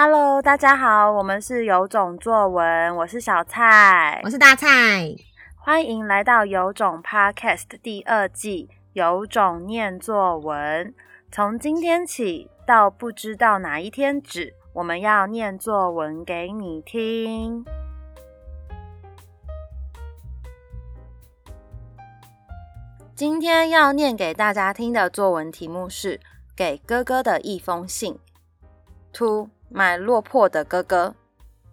Hello，大家好，我们是有种作文，我是小蔡，我是大蔡，欢迎来到有种 Podcast 第二季，有种念作文。从今天起到不知道哪一天止，我们要念作文给你听。今天要念给大家听的作文题目是《给哥哥的一封信》。To 买落魄的哥哥，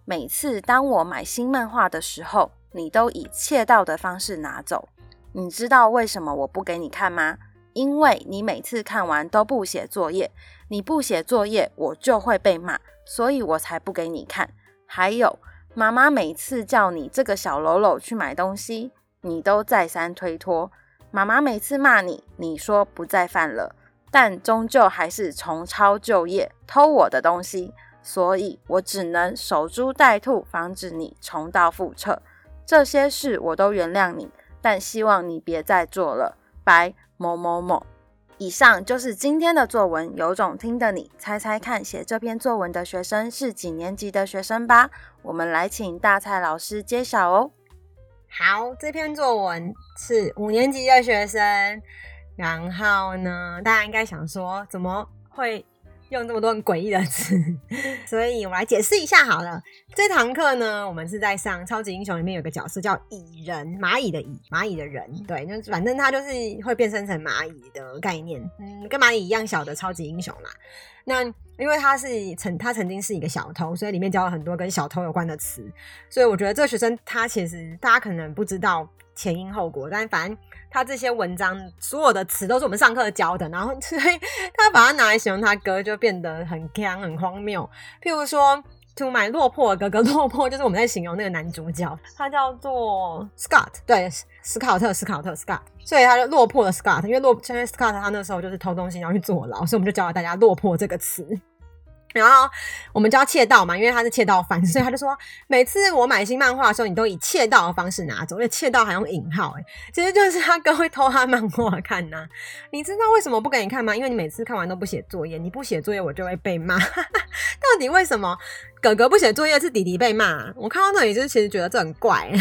每次当我买新漫画的时候，你都以窃盗的方式拿走。你知道为什么我不给你看吗？因为你每次看完都不写作业，你不写作业，我就会被骂，所以我才不给你看。还有，妈妈每次叫你这个小喽啰去买东西，你都再三推脱。妈妈每次骂你，你说不再犯了，但终究还是重操旧业，偷我的东西。所以我只能守株待兔，防止你重蹈覆辙。这些事我都原谅你，但希望你别再做了。白某某某。以上就是今天的作文。有种听的你猜猜看，写这篇作文的学生是几年级的学生吧？我们来请大蔡老师揭晓哦。好，这篇作文是五年级的学生。然后呢，大家应该想说，怎么会？用这么多很诡异的词，所以我来解释一下好了。这堂课呢，我们是在上超级英雄里面有个角色叫蚁人，蚂蚁的蚁，蚂蚁的人，对，就反正他就是会变身成蚂蚁的概念，嗯，跟蚂蚁一样小的超级英雄啦。那因为他是曾他曾经是一个小偷，所以里面教了很多跟小偷有关的词。所以我觉得这个学生他其实大家可能不知道。前因后果，但反正他这些文章所有的词都是我们上课教的，然后所以他把它拿来形容他哥，就变得很锵很荒谬。譬如说，to My 落魄哥哥，落魄就是我们在形容那个男主角，他叫做 Scott，对，斯考特，斯考特，Scott，所以他就落魄了 Scott，因为落，因为 Scott 他那时候就是偷东西然后去坐牢，所以我们就教了大家落魄这个词。然后我们就要窃盗嘛，因为他是窃盗犯，所以他就说，每次我买新漫画的时候，你都以窃盗的方式拿走，而且窃盗还用引号，哎其实就是他哥会偷他漫画看呐、你知道为什么不给你看吗？因为你每次看完都不写作业，你不写作业我就会被骂。到底为什么哥哥不写作业是弟弟被骂？我看到那里就是其实觉得这很怪，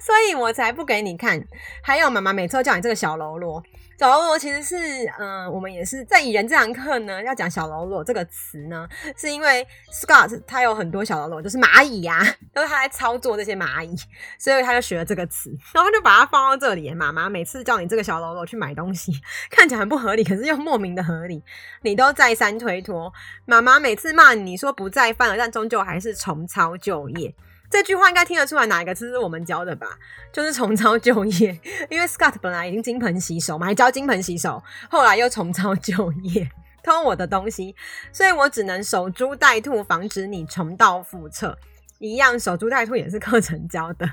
所以我才不给你看。还有妈妈每次都叫你这个小喽啰。小喽啰其实是，嗯、我们也是在蚁人这堂课呢，要讲小喽啰这个词呢，是因为 Scott 他有很多小喽啰，就是蚂蚁呀、都是他在操作这些蚂蚁，所以他就学了这个词，然后就把它放到这里。妈妈每次叫你这个小喽啰去买东西，看起来很不合理，可是又莫名的合理，你都再三推脱。妈妈每次骂你，你说不再犯了，但终究还是重操旧业。这句话应该听得出来哪一个词是我们教的吧？就是重操旧业，因为 Scott 本来已经金盆洗手嘛，还教金盆洗手，后来又重操旧业，偷我的东西，所以我只能守株待兔，防止你重蹈覆辙。一样，守株待兔也是课程教的，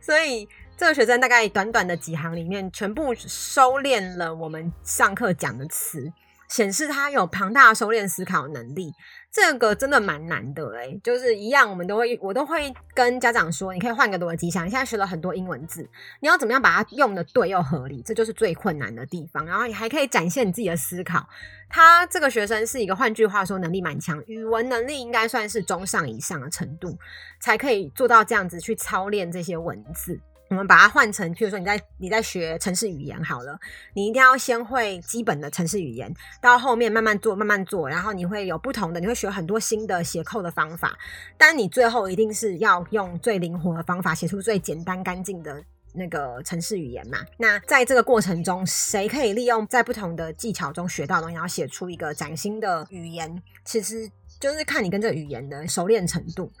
所以这个学生大概短短的几行里面，全部收敛了我们上课讲的词。显示他有庞大的收敛思考能力，这个真的蛮难的哎、就是一样，我们都会，我都会跟家长说，你可以换个逻辑想。你现在学了很多英文字，你要怎么样把它用得对又合理，这就是最困难的地方。然后你还可以展现你自己的思考。他这个学生是一个，换句话说，能力蛮强，语文能力应该算是中上以上的程度，才可以做到这样子去操练这些文字。我们把它换成，譬如说你在你在学城市语言好了，你一定要先会基本的城市语言，到后面慢慢做，慢慢做，然后你会有不同的，你会学很多新的写扣的方法，但你最后一定是要用最灵活的方法写出最简单干净的那个城市语言嘛。那在这个过程中，谁可以利用在不同的技巧中学到的东西，然后写出一个崭新的语言，其实就是看你跟这个语言的熟练程度。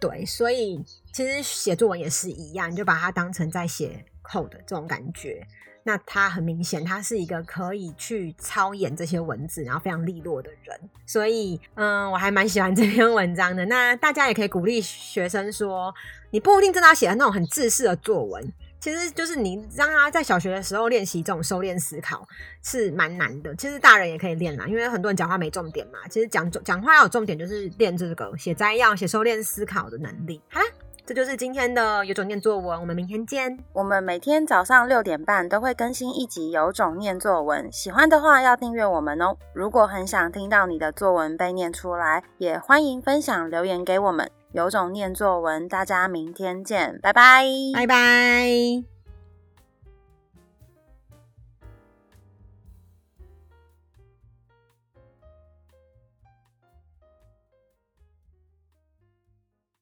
对，所以其实写作文也是一样，你就把它当成在写 code 这种感觉。那他很明显，他是一个可以去操演这些文字，然后非常利落的人。所以，嗯，我还蛮喜欢这篇文章的。那大家也可以鼓励学生说，你不一定真的要写那种很制式的作文。其实就是你让他在小学的时候练习这种收敛思考是蛮难的。其实大人也可以练啦，因为很多人讲话没重点嘛。其实讲讲话要有重点，就是练这个写摘要、写收敛思考的能力。好啦，这就是今天的有种念作文，我们明天见。我们每天早上六点半都会更新一集有种念作文，喜欢的话要订阅我们哦。如果很想听到你的作文被念出来，也欢迎分享留言给我们。有种念作文，大家明天见，拜拜，拜拜。